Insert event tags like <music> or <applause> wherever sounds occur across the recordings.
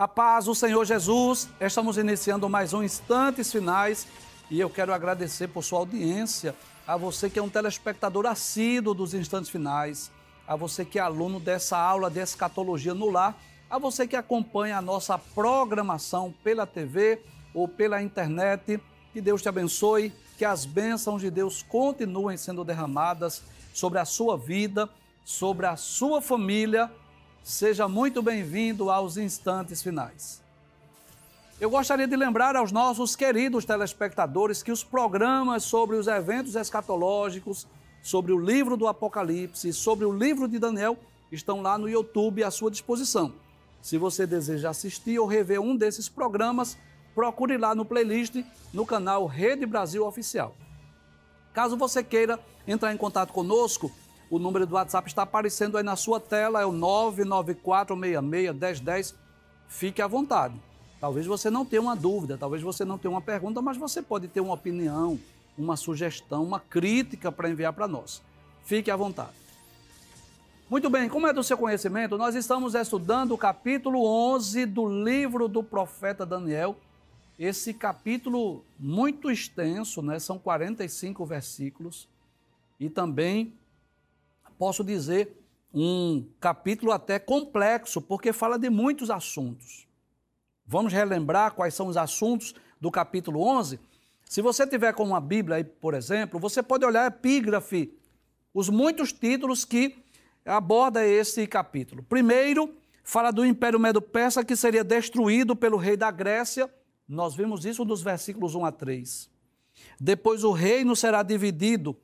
A paz do Senhor Jesus, estamos iniciando mais um Instantes Finais e eu quero agradecer por sua audiência, a você que é um telespectador assíduo dos Instantes Finais, a você que é aluno dessa aula de escatologia no lar, a você que acompanha a nossa programação pela TV ou pela internet. Que Deus te abençoe, que as bênçãos de Deus continuem sendo derramadas sobre a sua vida, sobre a sua família Seja muito bem-vindo aos instantes finais. Eu gostaria de lembrar aos nossos queridos telespectadores que os programas sobre os eventos escatológicos, sobre o livro do Apocalipse, sobre o livro de Daniel estão lá no YouTube à sua disposição. Se você deseja assistir ou rever um desses programas, procure lá no playlist no canal Rede Brasil Oficial. Caso você queira entrar em contato conosco, o número do WhatsApp está aparecendo aí na sua tela, é o 994661010. Fique à vontade. Talvez você não tenha uma dúvida, talvez você não tenha uma pergunta, mas você pode ter uma opinião, uma sugestão, uma crítica para enviar para nós. Fique à vontade. Muito bem, como é do seu conhecimento, nós estamos estudando o capítulo 11 do livro do profeta Daniel. Esse capítulo muito extenso, né? São 45 versículos. E também posso dizer, um capítulo até complexo, porque fala de muitos assuntos. Vamos relembrar quais são os assuntos do capítulo 11? Se você tiver com uma Bíblia aí, por exemplo, você pode olhar a epígrafe, os muitos títulos que aborda esse capítulo. Primeiro, fala do Império Medo-Persa que seria destruído pelo rei da Grécia. Nós vimos isso nos versículos 1 a 3. Depois o reino será dividido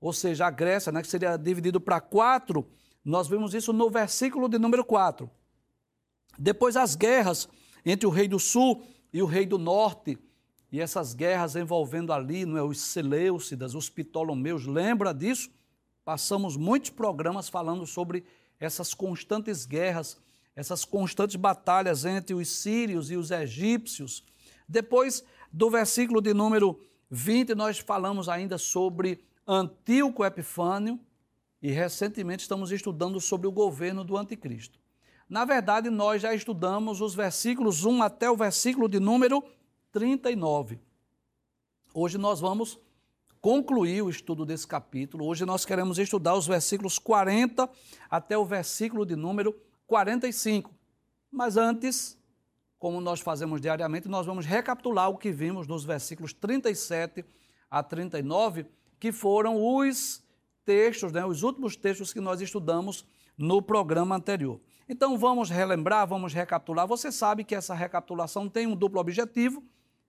ou seja, a Grécia, né, que seria dividido para quatro, nós vemos isso no versículo de número 4. Depois as guerras entre o rei do sul e o rei do norte, e essas guerras envolvendo ali não é, os Seleucidas, os Ptolomeus, lembra disso? Passamos muitos programas falando sobre essas constantes guerras, essas constantes batalhas entre os sírios e os egípcios. Depois do versículo de número 20, nós falamos ainda sobre Antíoco Epifânio e recentemente estamos estudando sobre o governo do anticristo. Na verdade, nós já estudamos os versículos 1 até o versículo de número 39. Hoje nós vamos concluir o estudo desse capítulo. Hoje nós queremos estudar os versículos 40 até o versículo de número 45. Mas antes, como nós fazemos diariamente, nós vamos recapitular o que vimos nos versículos 37 a 39 que foram os textos, né, os últimos textos que nós estudamos no programa anterior. Então vamos relembrar, vamos recapitular. Você sabe que essa recapitulação tem um duplo objetivo,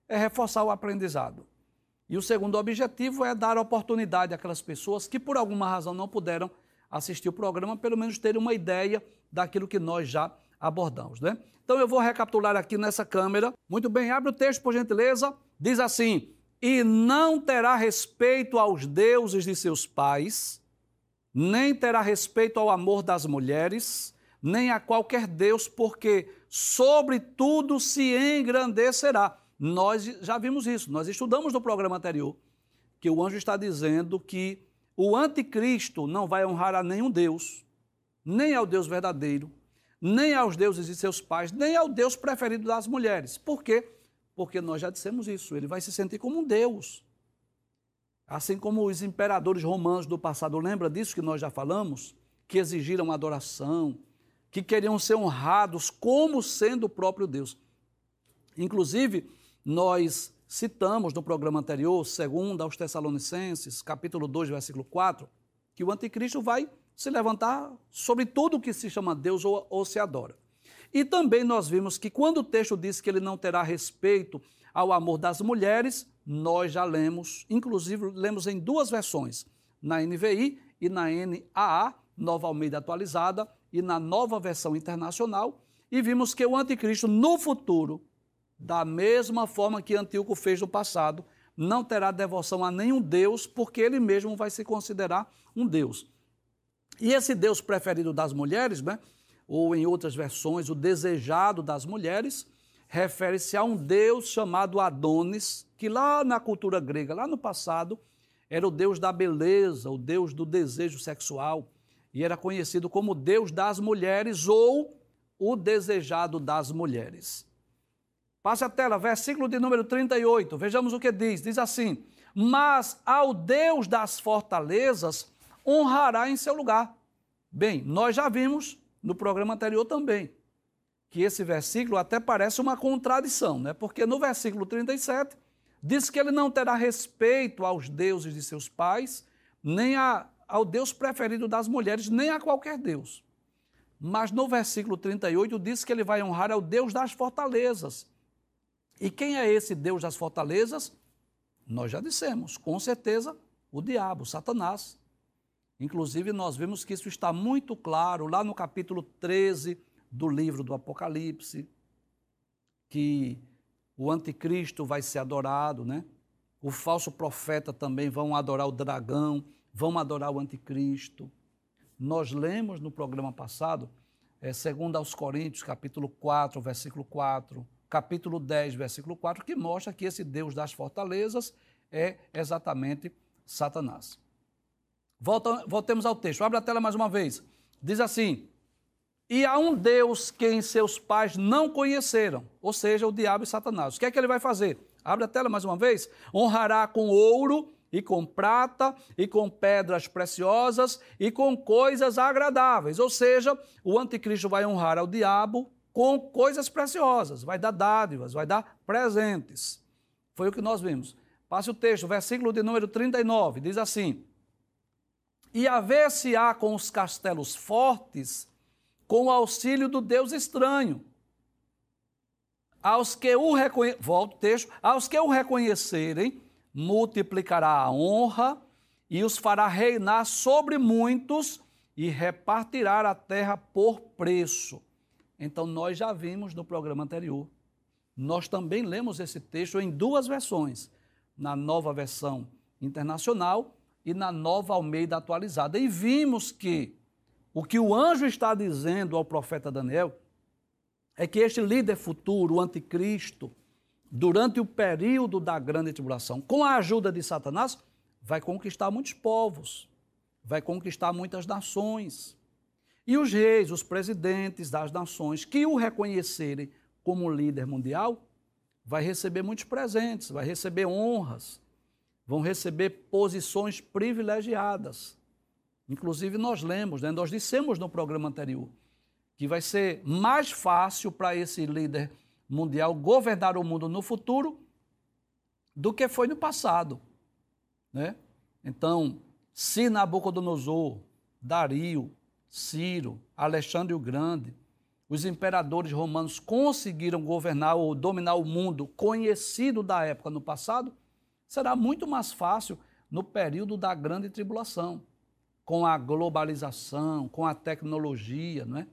é reforçar o aprendizado. E o segundo objetivo é dar oportunidade àquelas pessoas que por alguma razão não puderam assistir o programa, pelo menos terem uma ideia daquilo que nós já abordamos, né? Então eu vou recapitular aqui nessa câmera. Muito bem, abre o texto por gentileza. Diz assim: e não terá respeito aos deuses de seus pais, nem terá respeito ao amor das mulheres, nem a qualquer Deus, porque sobre tudo se engrandecerá. Nós já vimos isso, nós estudamos no programa anterior que o anjo está dizendo que o anticristo não vai honrar a nenhum Deus, nem ao Deus verdadeiro, nem aos deuses de seus pais, nem ao Deus preferido das mulheres. Por quê? Porque nós já dissemos isso, ele vai se sentir como um Deus. Assim como os imperadores romanos do passado, lembra disso que nós já falamos? Que exigiram adoração, que queriam ser honrados como sendo o próprio Deus. Inclusive, nós citamos no programa anterior, segundo aos Tessalonicenses, capítulo 2, versículo 4, que o anticristo vai se levantar sobre tudo que se chama Deus ou, ou se adora. E também nós vimos que quando o texto diz que ele não terá respeito ao amor das mulheres, nós já lemos, inclusive lemos em duas versões, na NVI e na NAA, Nova Almeida Atualizada, e na nova versão internacional, e vimos que o anticristo no futuro, da mesma forma que Antíoco fez no passado, não terá devoção a nenhum Deus, porque ele mesmo vai se considerar um Deus. E esse Deus preferido das mulheres, né, ou em outras versões, o desejado das mulheres, refere-se a um deus chamado Adonis, que lá na cultura grega, lá no passado, era o deus da beleza, o deus do desejo sexual, e era conhecido como deus das mulheres ou o desejado das mulheres. Passe a tela, versículo de número 38. Vejamos o que diz. Diz assim: Mas ao Deus das fortalezas honrará em seu lugar. Bem, nós já vimos no programa anterior também que esse versículo até parece uma contradição, né? Porque no versículo 37 diz que ele não terá respeito aos deuses de seus pais, nem a, ao Deus preferido das mulheres, nem a qualquer Deus. Mas no versículo 38 diz que ele vai honrar ao Deus das fortalezas. E quem é esse Deus das fortalezas? Nós já dissemos, com certeza, o diabo, Satanás. Inclusive, nós vemos que isso está muito claro lá no capítulo 13 do livro do Apocalipse, que o anticristo vai ser adorado, né? O falso profeta também vão adorar o dragão, vão adorar o anticristo. Nós lemos no programa passado, é, segundo aos Coríntios, capítulo 4, versículo 4, capítulo 10, versículo 4, que mostra que esse Deus das fortalezas é exatamente Satanás. Volta, voltemos ao texto. Abre a tela mais uma vez. Diz assim: E há um Deus que seus pais não conheceram, ou seja, o diabo e Satanás. O que é que ele vai fazer? Abre a tela mais uma vez. Honrará com ouro e com prata, e com pedras preciosas, e com coisas agradáveis. Ou seja, o anticristo vai honrar ao diabo com coisas preciosas, vai dar dádivas, vai dar presentes. Foi o que nós vimos. Passe o texto, versículo de número 39, diz assim: E a ver se há com os castelos fortes, com o auxílio do Deus estranho. Aos que o reconhe... Volto texto, aos que o reconhecerem, multiplicará a honra e os fará reinar sobre muitos e repartirá a terra por preço. Então, nós já vimos no programa anterior. Nós também lemos esse texto em duas versões, na nova versão internacional e na nova Almeida atualizada. E vimos que o que o anjo está dizendo ao profeta Daniel é que este líder futuro, o anticristo, durante o período da grande tribulação, com a ajuda de Satanás, vai conquistar muitos povos, vai conquistar muitas nações. E os reis, os presidentes das nações que o reconhecerem como líder mundial, vai receber muitos presentes, vai receber honras, vão receber posições privilegiadas. Inclusive, nós lemos, né, nós dissemos no programa anterior, que vai ser mais fácil para esse líder mundial governar o mundo no futuro do que foi no passado. Né? Então, se Nabucodonosor, Dario, Ciro, Alexandre o Grande, os imperadores romanos conseguiram governar ou dominar o mundo conhecido da época no passado, será muito mais fácil no período da grande tribulação, com a globalização, com a tecnologia, não é?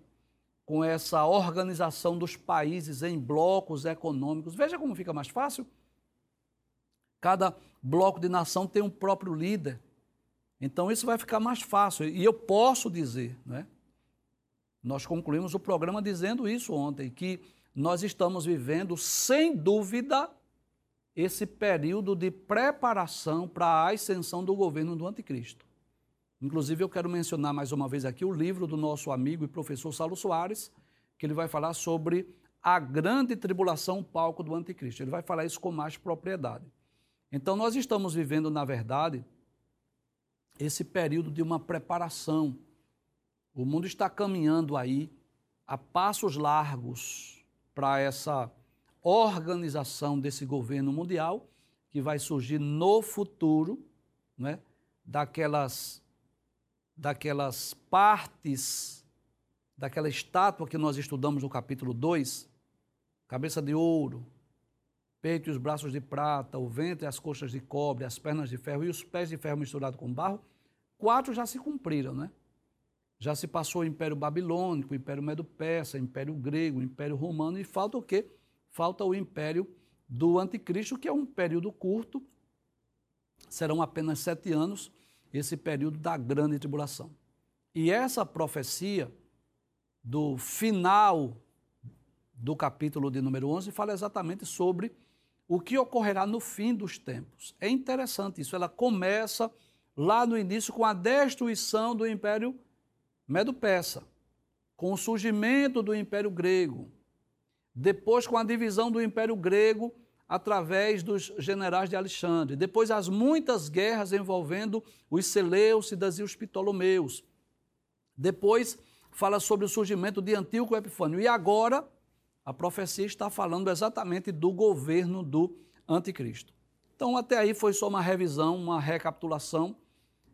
com essa organização dos países em blocos econômicos. Veja como fica mais fácil. Cada bloco de nação tem um próprio líder. Então isso vai ficar mais fácil. E eu posso dizer, né? Nós concluímos o programa dizendo isso ontem, que nós estamos vivendo, sem dúvida, esse período de preparação para a ascensão do governo do anticristo. Inclusive, eu quero mencionar mais uma vez aqui o livro do nosso amigo e professor Saulo Soares, que ele vai falar sobre a grande tribulação, palco do anticristo. Ele vai falar isso com mais propriedade. Então, nós estamos vivendo, na verdade, esse período de uma preparação. O mundo está caminhando aí a passos largos para essa organização desse governo mundial que vai surgir no futuro, né, daquelas daquelas partes daquela estátua que nós estudamos no capítulo 2, cabeça de ouro, peito e os braços de prata, o ventre e as coxas de cobre, as pernas de ferro e os pés de ferro misturado com barro, quatro já se cumpriram, né? Já se passou o Império Babilônico, o Império Medo-Persa, o Império Grego, o Império Romano e falta o quê? Falta o Império do Anticristo, que é um período curto, serão apenas sete anos, esse período da grande tribulação. E essa profecia do final do capítulo de número 11 fala exatamente sobre o que ocorrerá no fim dos tempos. É interessante isso, ela começa lá no início com a destruição do Império Medo-Persa, com o surgimento do Império Grego, depois com a divisão do Império Grego através dos generais de Alexandre, depois as muitas guerras envolvendo os Seleucidas e os Ptolomeus. Depois fala sobre o surgimento de Antíoco Epifânio. E agora a profecia está falando exatamente do governo do anticristo. Então, até aí foi só uma revisão, uma recapitulação,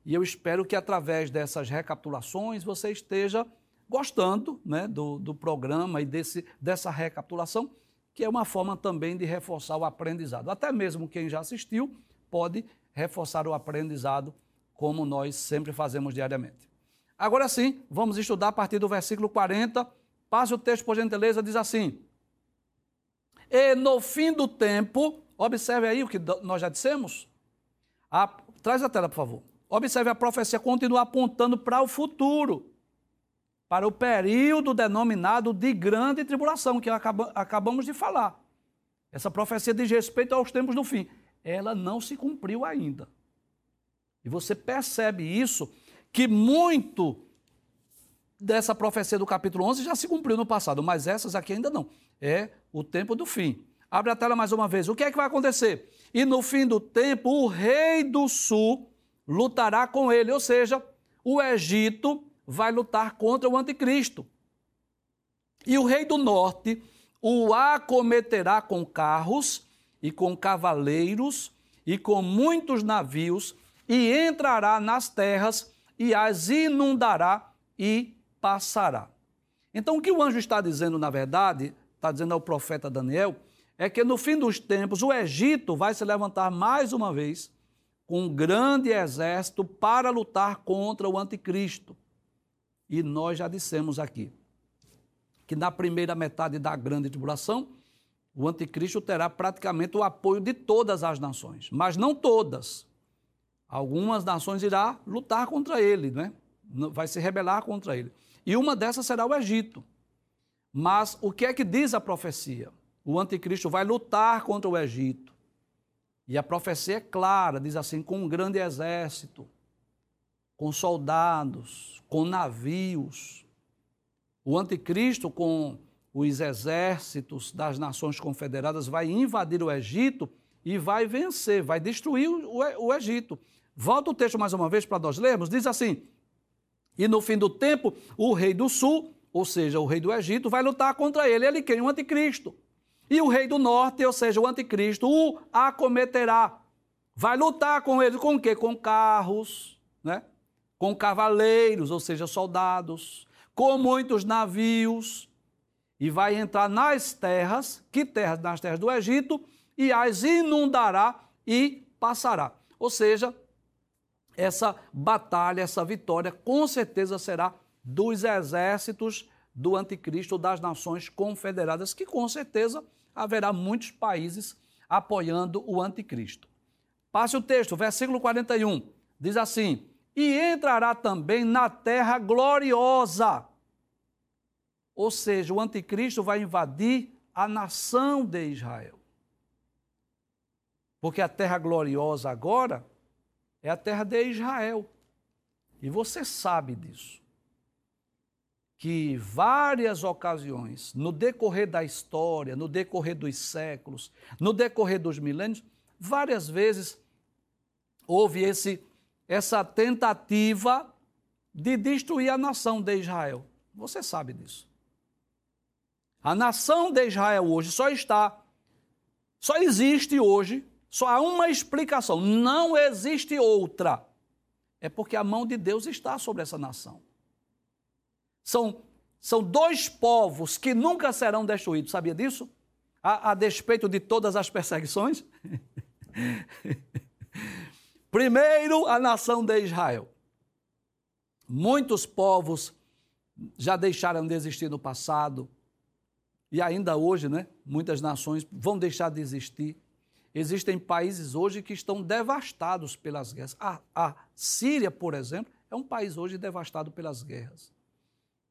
e eu espero que através dessas recapitulações você esteja gostando né, do, do programa e desse, dessa recapitulação, que é uma forma também de reforçar o aprendizado. Até mesmo quem já assistiu pode reforçar o aprendizado, como nós sempre fazemos diariamente. Agora sim, vamos estudar a partir do versículo 40. Passe o texto, por gentileza, diz assim: E no fim do tempo, observe aí o que nós já dissemos. A, traz a tela, por favor. Observe a profecia continua apontando para o futuro para o período denominado de grande tribulação, que acabamos de falar. Essa profecia diz respeito aos tempos do fim. Ela não se cumpriu ainda. E você percebe isso, que muito dessa profecia do capítulo 11 já se cumpriu no passado, mas essas aqui ainda não. É o tempo do fim. Abre a tela mais uma vez. O que é que vai acontecer? E no fim do tempo, o rei do sul lutará com ele, ou seja, o Egito vai lutar contra o anticristo. E o rei do norte o acometerá com carros e com cavaleiros e com muitos navios e entrará nas terras e as inundará e passará. Então, o que o anjo está dizendo, na verdade, está dizendo ao profeta Daniel, é que no fim dos tempos o Egito vai se levantar mais uma vez com um grande exército para lutar contra o anticristo. E nós já dissemos aqui que na primeira metade da grande tribulação, o anticristo terá praticamente o apoio de todas as nações, mas não todas. Algumas nações irá lutar contra ele, né? vai se rebelar contra ele. E uma dessas será o Egito. Mas o que é que diz a profecia? O anticristo vai lutar contra o Egito. E a profecia é clara, diz assim: com um grande exército, com soldados, com navios. O anticristo, com os exércitos das nações confederadas, vai invadir o Egito e vai vencer, vai destruir o, Egito. Volta o texto mais uma vez para nós lermos. Diz assim: E no fim do tempo, o rei do sul, ou seja, o rei do Egito, vai lutar contra ele. Ele quem? O anticristo. E o rei do norte, ou seja, o anticristo, o acometerá. Vai lutar com ele com o quê? Com carros, né? Com cavaleiros, ou seja, soldados, com muitos navios, e vai entrar nas terras, que terras? Nas terras do Egito, e as inundará e passará. Ou seja, essa batalha, essa vitória, com certeza será dos exércitos do anticristo das nações confederadas, que com certeza haverá muitos países apoiando o anticristo. Passe o texto, versículo 41, diz assim: e entrará também na terra gloriosa. Ou seja, o anticristo vai invadir a nação de Israel. Porque a terra gloriosa agora é a terra de Israel. E você sabe disso. Que várias ocasiões, no decorrer da história, no decorrer dos séculos, no decorrer dos milênios, várias vezes houve esse essa tentativa de destruir a nação de Israel. Você sabe disso. A nação de Israel hoje só está, só existe hoje, só há uma explicação, não existe outra. É porque a mão de Deus está sobre essa nação. São, são dois povos que nunca serão destruídos, sabia disso? A, a despeito de todas as perseguições. <laughs> Primeiro, a nação de Israel. Muitos povos já deixaram de existir no passado, e ainda hoje, né? Muitas nações vão deixar de existir. Existem países hoje que estão devastados pelas guerras. A, a Síria, por exemplo, é um país hoje devastado pelas guerras.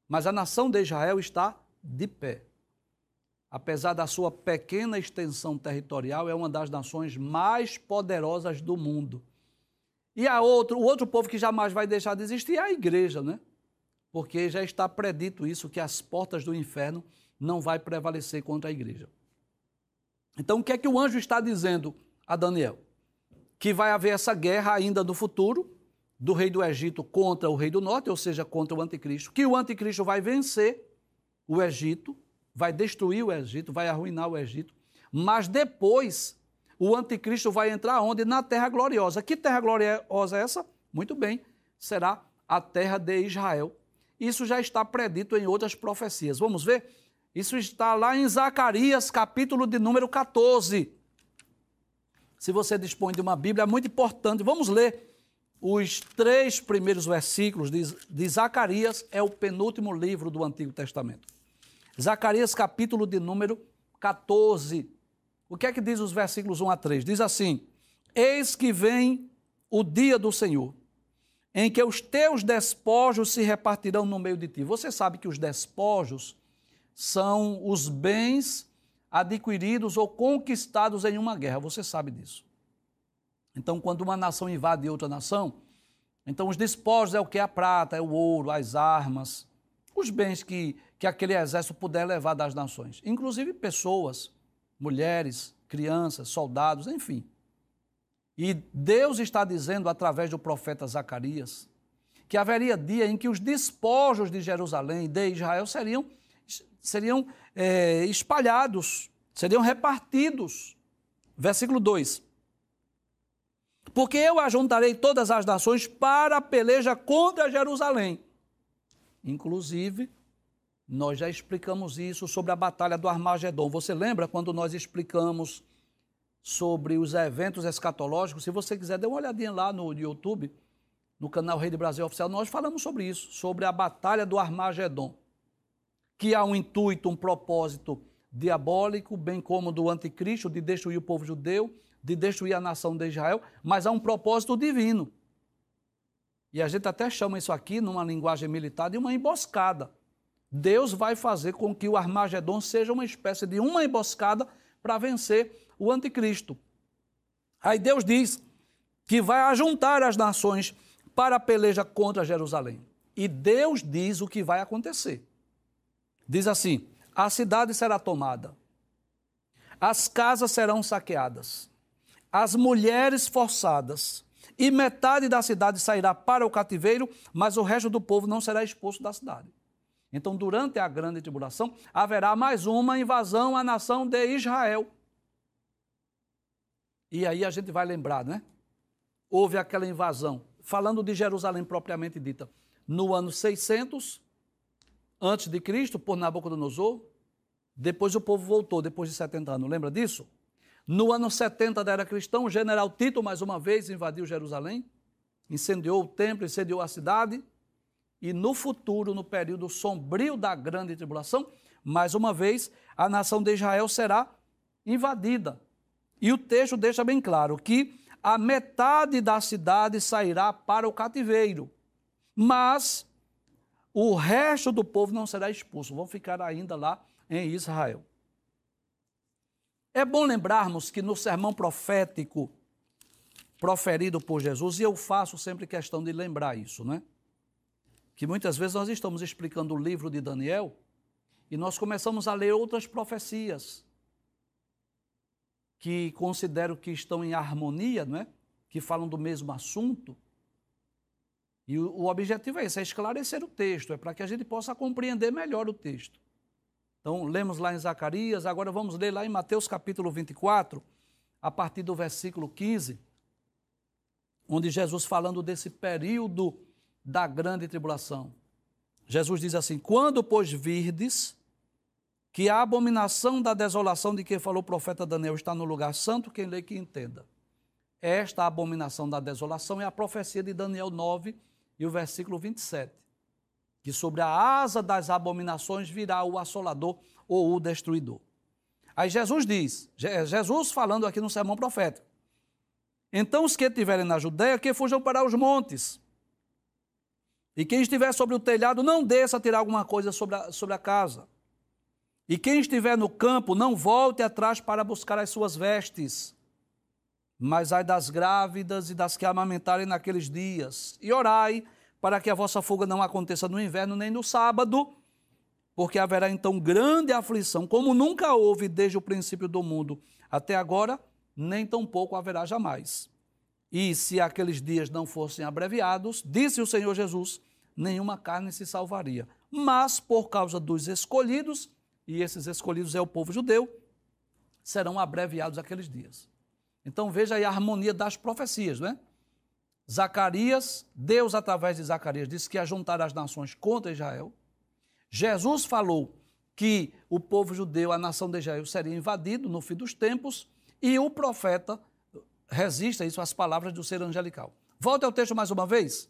Mas a nação de Israel está de pé. Apesar da sua pequena extensão territorial, é uma das nações mais poderosas do mundo. E a outro, o outro povo que jamais vai deixar de existir é a igreja, né? porque já está predito isso, que as portas do inferno não vai prevalecer contra a igreja. Então, o que é que o anjo está dizendo a Daniel? Que vai haver essa guerra ainda no futuro, do rei do Egito contra o rei do norte, ou seja, contra o anticristo, que o anticristo vai vencer o Egito, vai destruir o Egito, vai arruinar o Egito, mas depois o anticristo vai entrar onde? Na terra gloriosa. Que terra gloriosa é essa? Muito bem, será a terra de Israel. Isso já está predito em outras profecias. Vamos ver? Isso está lá em Zacarias, capítulo de número 14. Se você dispõe de uma Bíblia, é muito importante. Vamos ler os três primeiros versículos de, Zacarias, é o penúltimo livro do Antigo Testamento. Zacarias, capítulo de número 14. O que é que diz os versículos 1 a 3? Diz assim: Eis que vem o dia do Senhor, em que os teus despojos se repartirão no meio de ti. Você sabe que os despojos são os bens adquiridos ou conquistados em uma guerra. Você sabe disso. Então, quando uma nação invade outra nação, então os despojos é o que? A prata, é o ouro, as armas, os bens que, que aquele exército puder levar das nações. Inclusive pessoas, mulheres, crianças, soldados, enfim. E Deus está dizendo através do profeta Zacarias que haveria dia em que os despojos de Jerusalém, de Israel, seriam seriam é, espalhados, seriam repartidos. Versículo 2: Porque eu ajuntarei todas as nações para a peleja contra Jerusalém. Inclusive, nós já explicamos isso sobre a batalha do Armagedon. Você lembra quando nós explicamos sobre os eventos escatológicos? Se você quiser, dê uma olhadinha lá no YouTube, no canal Rei de Brasil Oficial. Nós falamos sobre isso, sobre a batalha do Armagedon que há um intuito, um propósito diabólico, bem como do anticristo, de destruir o povo judeu, de destruir a nação de Israel, mas há um propósito divino. E a gente até chama isso aqui, numa linguagem militar, de uma emboscada. Deus vai fazer com que o Armagedon seja uma espécie de uma emboscada para vencer o anticristo. Aí Deus diz que vai ajuntar as nações para a peleja contra Jerusalém. E Deus diz o que vai acontecer. Diz assim: a cidade será tomada, as casas serão saqueadas, as mulheres forçadas, e metade da cidade sairá para o cativeiro, mas o resto do povo não será expulso da cidade. Então, durante a grande tribulação, haverá mais uma invasão à nação de Israel. E aí a gente vai lembrar, né? Houve aquela invasão, falando de Jerusalém propriamente dita, no ano 600 antes de Cristo por Nabucodonosor. Depois o povo voltou, depois de 70 anos. Lembra disso? No ano 70 da era cristã, o general Tito, mais uma vez, invadiu Jerusalém, incendiou o templo, incendiou a cidade. E no futuro, no período sombrio da grande tribulação, mais uma vez, a nação de Israel será invadida. E o texto deixa bem claro que a metade da cidade sairá para o cativeiro, mas o resto do povo não será expulso, vão ficar ainda lá em Israel. É bom lembrarmos que no sermão profético proferido por Jesus, e eu faço sempre questão de lembrar isso, né? Que muitas vezes nós estamos explicando o livro de Daniel e nós começamos a ler outras profecias que considero que estão em harmonia, não é? Que falam do mesmo assunto. E o, o objetivo é esse, é esclarecer o texto, é para que a gente possa compreender melhor o texto. Então, lemos lá em Zacarias, agora vamos ler lá em Mateus capítulo 24, a partir do versículo 15, onde Jesus falando desse período da grande tribulação. Jesus diz assim: Quando, pois, virdes que a abominação da desolação de que falou o profeta Daniel está no lugar santo, quem lê que entenda. Esta abominação da desolação é a profecia de Daniel 9, e o versículo 27, que sobre a asa das abominações virá o assolador ou o destruidor. Aí Jesus diz, Jesus falando aqui no sermão profético, então os que estiverem na Judéia, que fujam para os montes. E quem estiver sobre o telhado, não desça a tirar alguma coisa sobre a, sobre a casa. E quem estiver no campo, não volte atrás para buscar as suas vestes. Mas ai das grávidas e das que amamentarem naqueles dias. E orai para que a vossa fuga não aconteça no inverno nem no sábado, porque haverá então grande aflição, como nunca houve desde o princípio do mundo até agora, nem tampouco haverá jamais. E se aqueles dias não fossem abreviados, disse o Senhor Jesus, nenhuma carne se salvaria. Mas por causa dos escolhidos, e esses escolhidos é o povo judeu, serão abreviados aqueles dias. Então veja aí a harmonia das profecias, não é? Zacarias, Deus através de Zacarias disse que ia juntar as nações contra Israel. Jesus falou que o povo judeu, a nação de Israel, seria invadido no fim dos tempos e o profeta resiste a isso às palavras do ser angelical. Volte ao texto mais uma vez.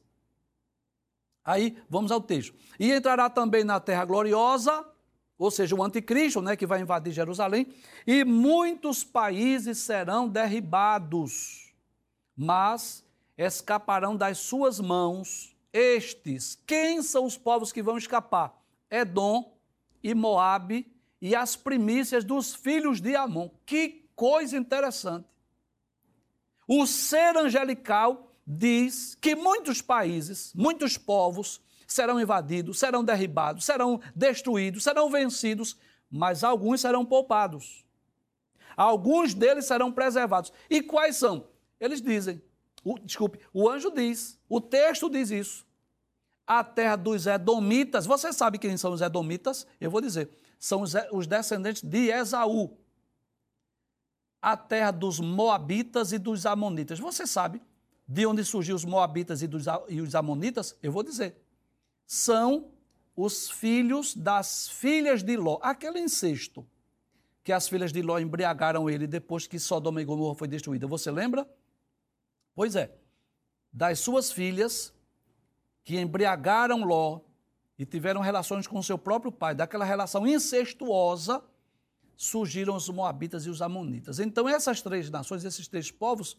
Aí, vamos ao texto. E entrará também na terra gloriosa, ou seja, o anticristo, né, que vai invadir Jerusalém, e muitos países serão derribados, mas escaparão das suas mãos estes. Quem são os povos que vão escapar? Edom e Moabe e as primícias dos filhos de Amon. Que coisa interessante. O ser angelical diz que muitos países, muitos povos serão invadidos, serão derribados, serão destruídos, serão vencidos, mas alguns serão poupados. Alguns deles serão preservados. E quais são? Eles dizem, o, desculpe, o anjo diz, o texto diz isso. A terra dos Edomitas, você sabe quem são os Edomitas? Eu vou dizer, são os, os descendentes de Esaú. A terra dos Moabitas e dos Amonitas. Você sabe de onde surgiu os Moabitas e, dos, e os Amonitas? Eu vou dizer. São os filhos das filhas de Ló, aquele incesto que as filhas de Ló embriagaram ele depois que Sodoma e Gomorra foi destruída. Você lembra? Pois é, das suas filhas que embriagaram Ló e tiveram relações com seu próprio pai, daquela relação incestuosa, surgiram os Moabitas e os Amonitas. Então, essas três nações, esses três povos,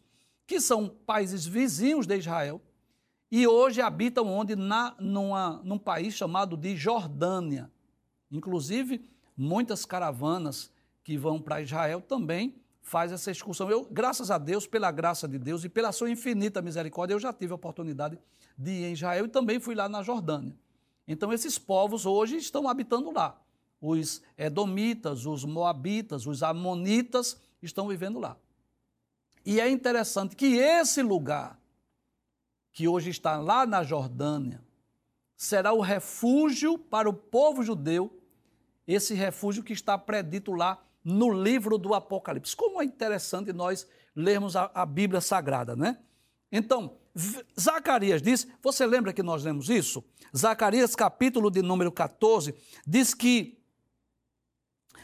que são países vizinhos de Israel, e hoje habitam onde? Na, numa, num país chamado de Jordânia. Inclusive, muitas caravanas que vão para Israel também faz essa excursão. Eu, graças a Deus, pela graça de Deus e pela sua infinita misericórdia, eu já tive a oportunidade de ir em Israel e também fui lá na Jordânia. Então, esses povos hoje estão habitando lá. Os Edomitas, os Moabitas, os Amonitas estão vivendo lá. E é interessante que esse lugar, que hoje está lá na Jordânia, será o refúgio para o povo judeu, esse refúgio que está predito lá no livro do Apocalipse. Como é interessante nós lermos a, a Bíblia Sagrada, né? Então, Zacarias diz, você lembra que nós lemos isso? Zacarias, capítulo de número 14, diz que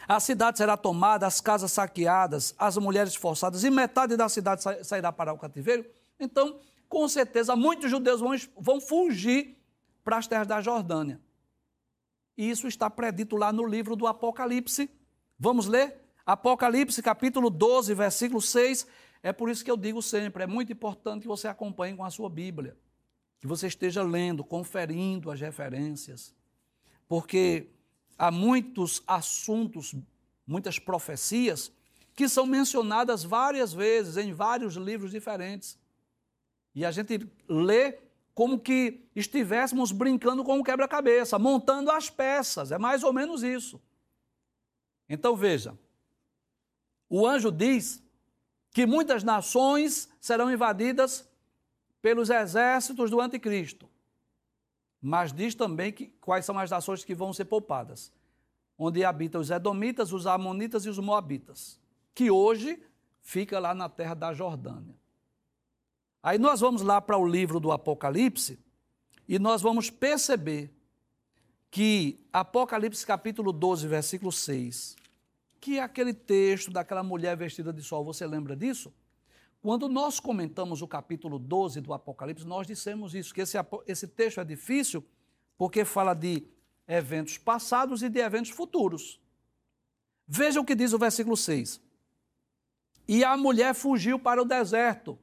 a cidade será tomada, as casas saqueadas, as mulheres forçadas, e metade da cidade sairá para o cativeiro. Então, com certeza, muitos judeus vão, vão fugir para as terras da Jordânia. E isso está predito lá no livro do Apocalipse, Vamos ler? Apocalipse capítulo 12, versículo 6. É por isso que eu digo sempre: é muito importante que você acompanhe com a sua Bíblia, que você esteja lendo, conferindo as referências, porque há muitos assuntos, muitas profecias que são mencionadas várias vezes em vários livros diferentes. E a gente lê como que estivéssemos brincando com um quebra-cabeça, montando as peças. É mais ou menos isso. Então veja, o anjo diz que muitas nações serão invadidas pelos exércitos do anticristo. Mas diz também que, quais são as nações que vão ser poupadas. Onde habitam os Edomitas, os Amonitas e os Moabitas, que hoje fica lá na terra da Jordânia. Aí nós vamos lá para o livro do Apocalipse e nós vamos perceber que Apocalipse capítulo 12, versículo 6, que é aquele texto daquela mulher vestida de sol. Você lembra disso? Quando nós comentamos o capítulo 12 do Apocalipse, nós dissemos isso, que esse, esse texto é difícil porque fala de eventos passados e de eventos futuros. Veja o que diz o versículo 6. E a mulher fugiu para o deserto.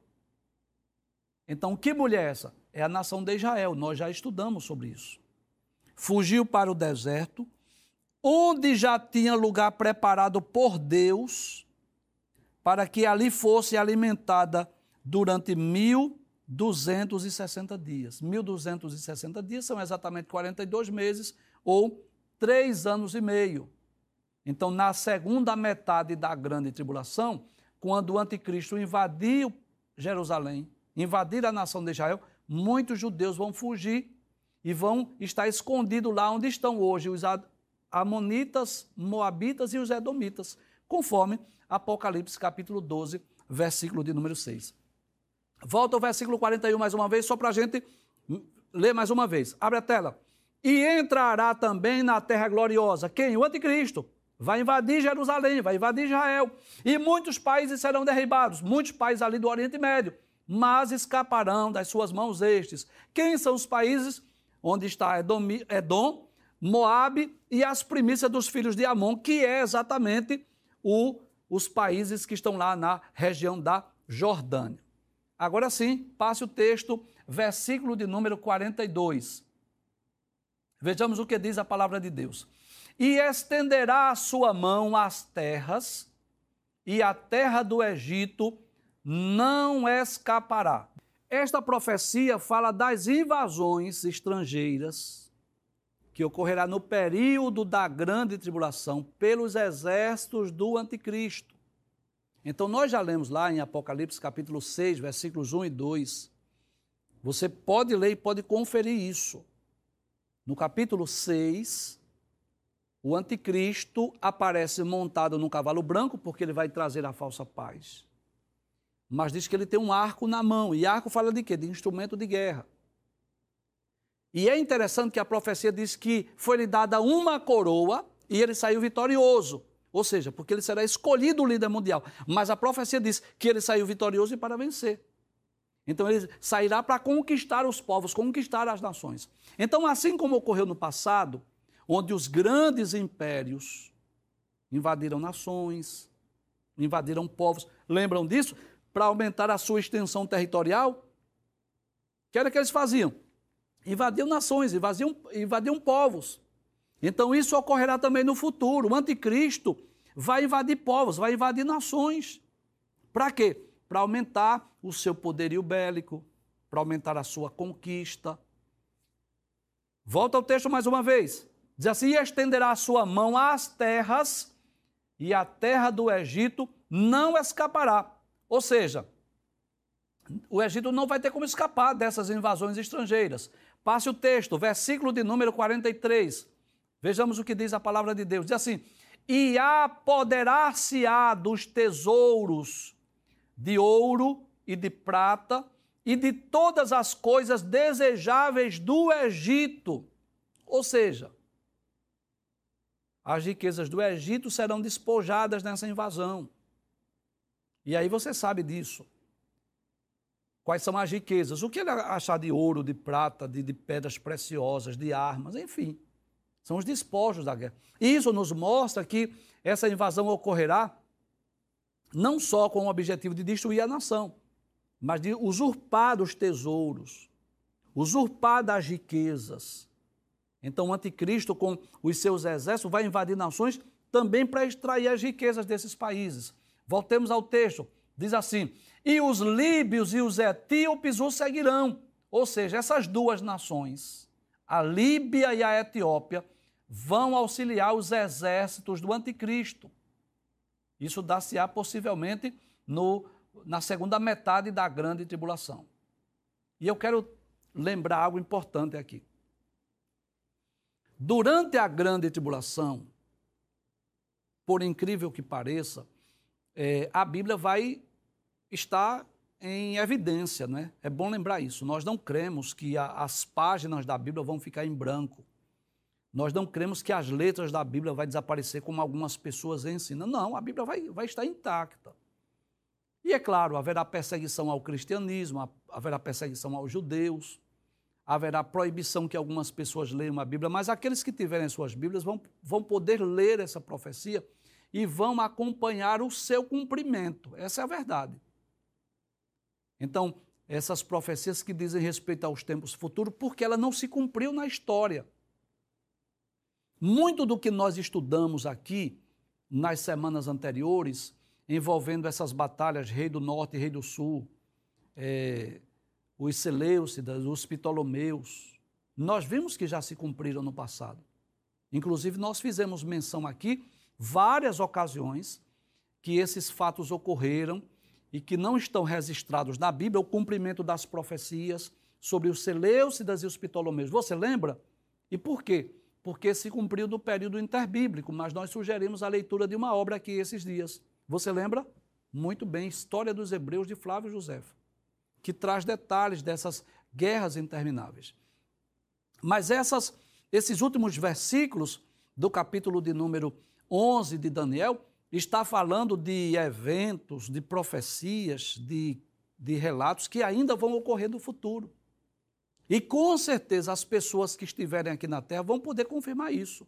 Então, que mulher é essa? É a nação de Israel. Nós já estudamos sobre isso. Fugiu para o deserto onde já tinha lugar preparado por Deus, para que ali fosse alimentada durante 1.260 1260 dias. 1260 dias são exatamente 42 meses ou três anos e meio. Então, na segunda metade da grande tribulação, quando o anticristo invadiu Jerusalém, invadir a nação de Israel, muitos judeus vão fugir e vão estar escondidos lá onde estão hoje os amonitas, moabitas e os edomitas, conforme Apocalipse capítulo 12, versículo de número 6. Volta ao versículo 41 mais uma vez, só para a gente ler mais uma vez. Abre a tela. E entrará também na terra gloriosa. Quem? O anticristo. Vai invadir Jerusalém, vai invadir Israel. E muitos países serão derribados, muitos países ali do Oriente Médio. Mas escaparão das suas mãos estes. Quem são os países? Onde está Edom, Edom Moabe e as primícias dos filhos de Amon, que é exatamente o, os países que estão lá na região da Jordânia. Agora sim, passe o texto, versículo de número 42. Vejamos o que diz a palavra de Deus. E estenderá a sua mão às terras, e a terra do Egito não escapará. Esta profecia fala das invasões estrangeiras que ocorrerá no período da grande tribulação pelos exércitos do anticristo. Então, nós já lemos lá em Apocalipse capítulo 6, versículos 1 e 2. Você pode ler e pode conferir isso. No capítulo 6, o anticristo aparece montado num cavalo branco, porque ele vai trazer a falsa paz. Mas diz que ele tem um arco na mão. E arco fala de quê? De instrumento de guerra. E é interessante que a profecia diz que foi-lhe dada uma coroa e ele saiu vitorioso. Ou seja, porque ele será escolhido o líder mundial. Mas a profecia diz que ele saiu vitorioso e para vencer. Então ele sairá para conquistar os povos, conquistar as nações. Então, assim como ocorreu no passado, onde os grandes impérios invadiram nações, invadiram povos, lembram disso? Para aumentar a sua extensão territorial, o que era que eles faziam? Invadiam nações, invadiam povos. Então isso ocorrerá também no futuro. O anticristo vai invadir povos, vai invadir nações. Para quê? Para aumentar o seu poderio bélico, para aumentar a sua conquista. Volta ao texto mais uma vez. Diz assim: e estenderá a sua mão às terras, e a terra do Egito não escapará. Ou seja, o Egito não vai ter como escapar dessas invasões estrangeiras. Passe o texto, versículo de número 43. Vejamos o que diz a palavra de Deus. Diz assim: E apoderar-se-á dos tesouros de ouro e de prata e de todas as coisas desejáveis do Egito. Ou seja, as riquezas do Egito serão despojadas nessa invasão. E aí você sabe disso. Quais são as riquezas? O que ele achar de ouro, de prata, de, de pedras preciosas, de armas, enfim. São os despojos da guerra. Isso nos mostra que essa invasão ocorrerá não só com o objetivo de destruir a nação, mas de usurpar os tesouros, usurpar das riquezas. Então o anticristo, com os seus exércitos, vai invadir nações também para extrair as riquezas desses países. Voltemos ao texto. Diz assim: E os líbios e os etíopes o seguirão. Ou seja, essas duas nações a Líbia e a Etiópia vão auxiliar os exércitos do anticristo. Isso dá-se-á possivelmente no, na segunda metade da grande tribulação. E eu quero lembrar algo importante aqui. Durante a grande tribulação, por incrível que pareça, é, a Bíblia vai estar em evidência, né? É bom lembrar isso. Nós não cremos que a, as páginas da Bíblia vão ficar em branco. Nós não cremos que as letras da Bíblia vai desaparecer como algumas pessoas ensinam. Não, a Bíblia vai, vai estar intacta. E é claro, haverá perseguição ao cristianismo, haverá perseguição aos judeus, haverá proibição que algumas pessoas leiam a Bíblia, mas aqueles que tiverem suas Bíblias vão, vão poder ler essa profecia e vão acompanhar o seu cumprimento. Essa é a verdade. Então, essas profecias que dizem respeito aos tempos futuros, porque ela não se cumpriu na história. Muito do que nós estudamos aqui nas semanas anteriores, envolvendo essas batalhas, Rei do Norte e Rei do Sul, é, os Seleucidas, os Ptolomeus, nós vimos que já se cumpriram no passado. Inclusive, nós fizemos menção aqui várias ocasiões que esses fatos ocorreram e que não estão registrados na Bíblia, o cumprimento das profecias sobre os Seleucidas e os Ptolomeus. Você lembra? E por quê? Porque se cumpriu no período interbíblico, mas nós sugerimos a leitura de uma obra aqui esses dias. Você lembra? Muito bem, História dos Hebreus de Flávio José, que traz detalhes dessas guerras intermináveis. Mas essas, esses últimos versículos do capítulo de número 11 de Daniel está falando de eventos, de profecias, de, de relatos que ainda vão ocorrer no futuro. E com certeza as pessoas que estiverem aqui na Terra vão poder confirmar isso.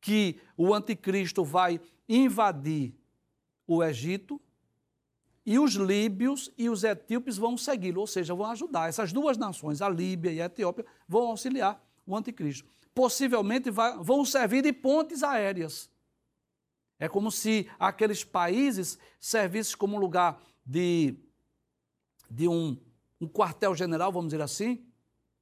Que o anticristo vai invadir o Egito e os líbios e os etíopes vão segui-lo, ou seja, vão ajudar. Essas duas nações, a Líbia e a Etiópia, vão auxiliar o anticristo. Possivelmente vão servir de pontes aéreas é como se aqueles países servissem como lugar de, de um, um quartel-general, vamos dizer assim,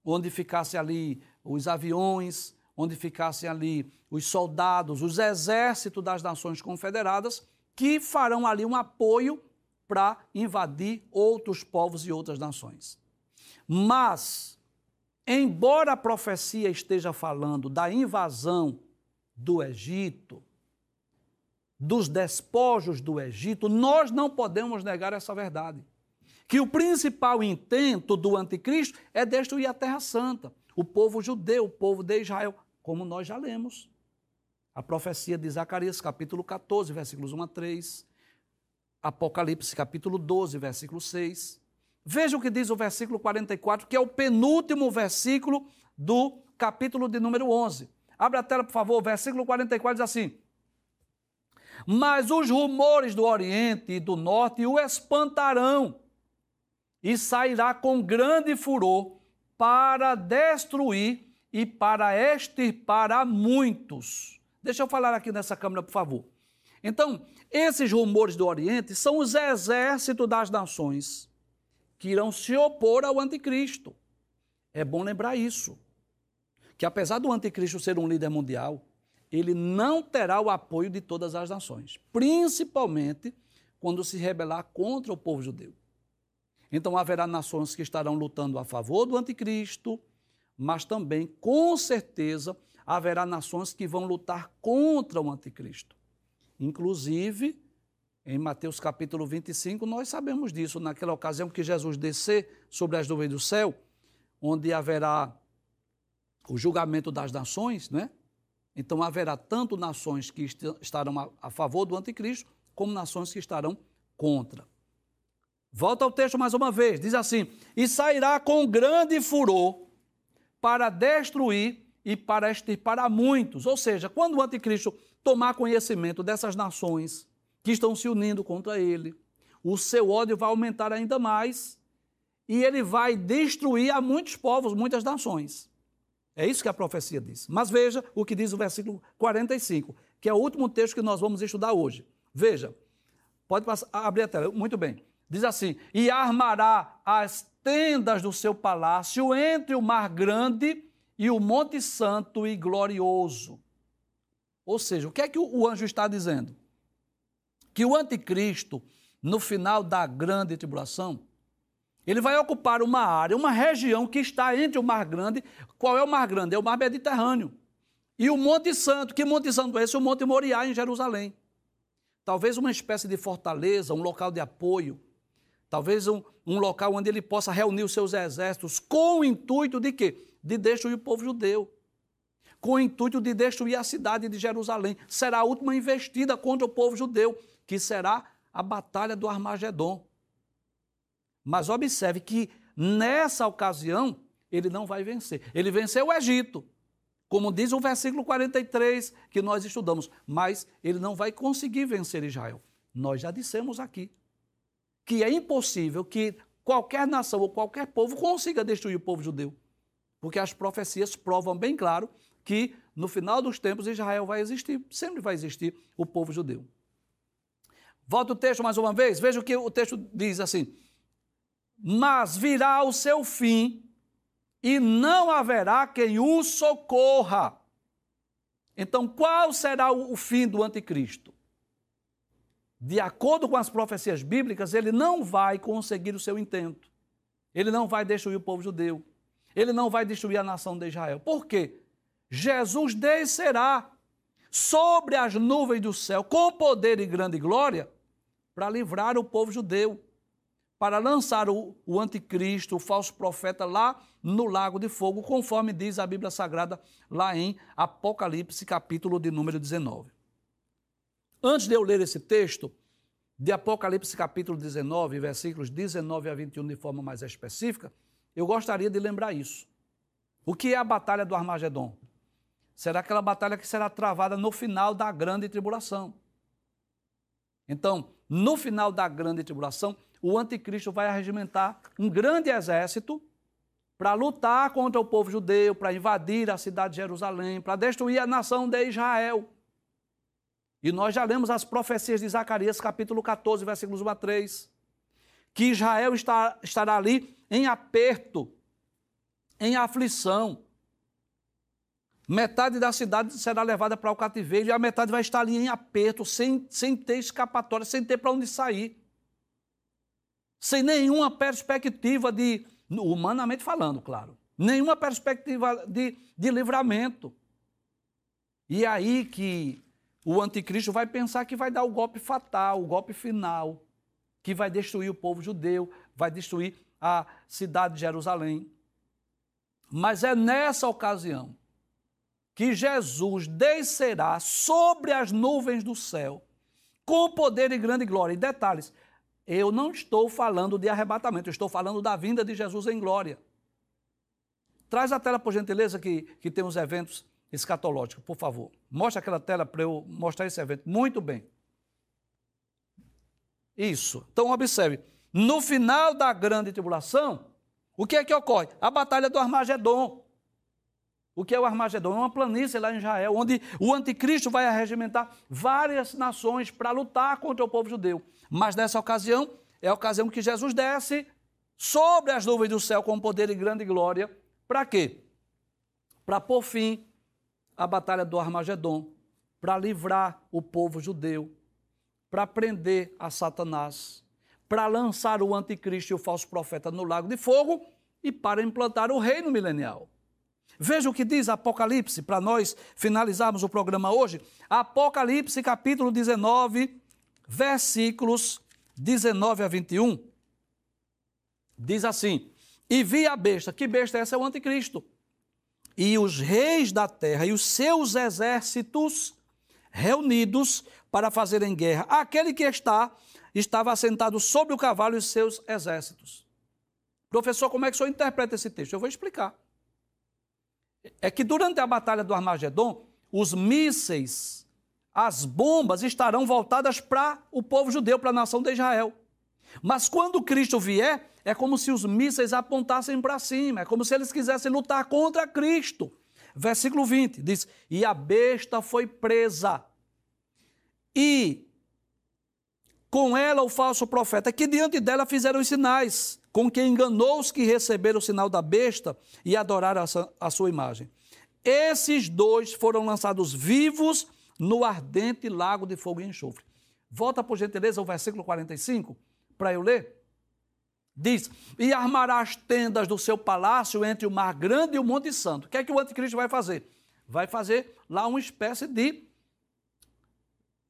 onde ficassem ali os aviões, onde ficassem ali os soldados, os exércitos das nações confederadas, que farão ali um apoio para invadir outros povos e outras nações. Mas, embora a profecia esteja falando da invasão do Egito, dos despojos do Egito, nós não podemos negar essa verdade. Que o principal intento do anticristo é destruir a Terra Santa, o povo judeu, o povo de Israel, como nós já lemos. A profecia de Zacarias, capítulo 14, versículos 1 a 3. Apocalipse, capítulo 12, versículo 6. Veja o que diz o versículo 44, que é o penúltimo versículo do capítulo de número 11. Abra a tela, por favor. O versículo 44 diz assim: mas os rumores do Oriente e do Norte o espantarão, e sairá com grande furor para destruir e para extirpar a muitos. Deixa eu falar aqui nessa câmera, por favor. Então, esses rumores do Oriente são os exércitos das nações que irão se opor ao anticristo. É bom lembrar isso. Que apesar do anticristo ser um líder mundial, ele não terá o apoio de todas as nações, principalmente quando se rebelar contra o povo judeu. Então haverá nações que estarão lutando a favor do anticristo, mas também, com certeza, haverá nações que vão lutar contra o anticristo. Inclusive, em Mateus capítulo 25, nós sabemos disso, naquela ocasião que Jesus descer sobre as nuvens do céu, onde haverá o julgamento das nações, não é? Então haverá tanto nações que estarão a favor do anticristo, como nações que estarão contra. Volta ao texto mais uma vez, diz assim: E sairá com grande furor para destruir e para extirpar a muitos. Ou seja, quando o anticristo tomar conhecimento dessas nações que estão se unindo contra ele, o seu ódio vai aumentar ainda mais e ele vai destruir a muitos povos, muitas nações. É isso que a profecia diz. Mas veja o que diz o versículo 45, que é o último texto que nós vamos estudar hoje. Veja, pode passar, abrir a tela. Muito bem. Diz assim: E armará as tendas do seu palácio entre o mar grande e o monte santo e glorioso. Ou seja, o que é que o anjo está dizendo? Que o anticristo, no final da grande tribulação, ele vai ocupar uma área, uma região que está entre o Mar Grande. Qual é o Mar Grande? É o Mar Mediterrâneo. E o Monte Santo. Que Monte Santo é esse? O Monte Moriá, em Jerusalém. Talvez uma espécie de fortaleza, um local de apoio. Talvez um, um local onde ele possa reunir os seus exércitos com o intuito de quê? De destruir o povo judeu. Com o intuito de destruir a cidade de Jerusalém. Será a última investida contra o povo judeu, que será a batalha do Armagedon. Mas observe que nessa ocasião ele não vai vencer. Ele venceu o Egito, como diz o versículo 43 que nós estudamos, mas ele não vai conseguir vencer Israel. Nós já dissemos aqui que é impossível que qualquer nação ou qualquer povo consiga destruir o povo judeu. Porque as profecias provam bem claro que no final dos tempos Israel vai existir, sempre vai existir o povo judeu. Volta o texto mais uma vez, veja o que o texto diz assim: mas virá o seu fim e não haverá quem o socorra. Então, qual será o fim do anticristo? De acordo com as profecias bíblicas, ele não vai conseguir o seu intento. Ele não vai destruir o povo judeu. Ele não vai destruir a nação de Israel. Por quê? Jesus descerá sobre as nuvens do céu com poder e grande glória para livrar o povo judeu, para lançar o, o anticristo, o falso profeta lá no lago de fogo, conforme diz a Bíblia Sagrada lá em Apocalipse, capítulo de número 19. Antes de eu ler esse texto, de Apocalipse capítulo 19, versículos 19 a 21, de forma mais específica, eu gostaria de lembrar isso. O que é a batalha do Armagedon? Será aquela batalha que será travada no final da grande tribulação. Então, no final da grande tribulação, o anticristo vai arregimentar um grande exército para lutar contra o povo judeu, para invadir a cidade de Jerusalém, para destruir a nação de Israel. E nós já lemos as profecias de Zacarias, capítulo 14, versículos 1 a 3, que Israel está, estará ali em aperto, em aflição. Metade da cidade será levada para o cativeiro e a metade vai estar ali em aperto, sem, sem ter escapatória, sem ter para onde sair. Sem nenhuma perspectiva de, humanamente falando, claro, nenhuma perspectiva de, de livramento. E é aí que o anticristo vai pensar que vai dar o golpe fatal, o golpe final, que vai destruir o povo judeu, vai destruir a cidade de Jerusalém. Mas é nessa ocasião que Jesus descerá sobre as nuvens do céu com poder e grande glória. E detalhes, eu não estou falando de arrebatamento, eu estou falando da vinda de Jesus em glória. Traz a tela, por gentileza, que, que tem os eventos escatológico, por favor. Mostra aquela tela para eu mostrar esse evento. Muito bem. Isso. Então, observe. No final da grande tribulação, o que é que ocorre? A batalha do Armagedon. O que é o Armagedon? É uma planície lá em Israel, onde o anticristo vai arregimentar várias nações para lutar contra o povo judeu. Mas nessa ocasião, é a ocasião que Jesus desce sobre as nuvens do céu com poder e grande glória. Para quê? Para pôr fim a batalha do Armagedon, para livrar o povo judeu, para prender a Satanás, para lançar o anticristo e o falso profeta no lago de fogo e para implantar o reino milenial. Veja o que diz Apocalipse, para nós finalizarmos o programa hoje. Apocalipse, capítulo 19, versículos 19 a 21. Diz assim: E vi a besta. Que besta é essa? É o anticristo e os reis da terra e os seus exércitos reunidos para fazerem guerra. Aquele que está estava assentado sobre o cavalo e os seus exércitos. Professor, como é que o senhor interpreta esse texto? Eu vou explicar. É que durante a batalha do Armagedon, os mísseis, as bombas estarão voltadas para o povo judeu, para a nação de Israel. Mas quando Cristo vier, é como se os mísseis apontassem para cima, é como se eles quisessem lutar contra Cristo. Versículo 20 diz: E a besta foi presa, e com ela o falso profeta, que diante dela fizeram os sinais, com que enganou os que receberam o sinal da besta e adoraram a sua imagem. Esses dois foram lançados vivos no ardente lago de fogo e enxofre. Volta, por gentileza, ao versículo 45 para eu ler? Diz: E armará as tendas do seu palácio entre o mar grande e o Monte Santo. O que é que o anticristo vai fazer? Vai fazer lá uma espécie de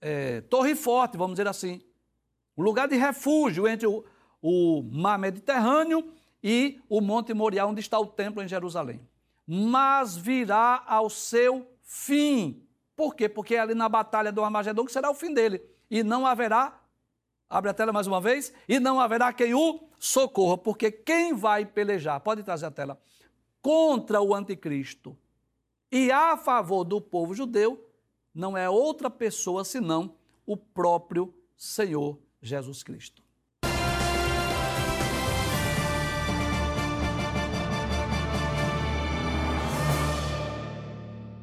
é, torre forte, vamos dizer assim. Um lugar de refúgio entre o, o mar Mediterrâneo e o Monte Moriá, onde está o templo em Jerusalém. Mas virá ao seu fim. Por quê? Porque é ali na batalha do Armagedon que será o fim dele. E não haverá Abre a tela mais uma vez. E não haverá quem o socorra, porque quem vai pelejar, pode trazer a tela, contra o anticristo e a favor do povo judeu, não é outra pessoa senão o próprio Senhor Jesus Cristo.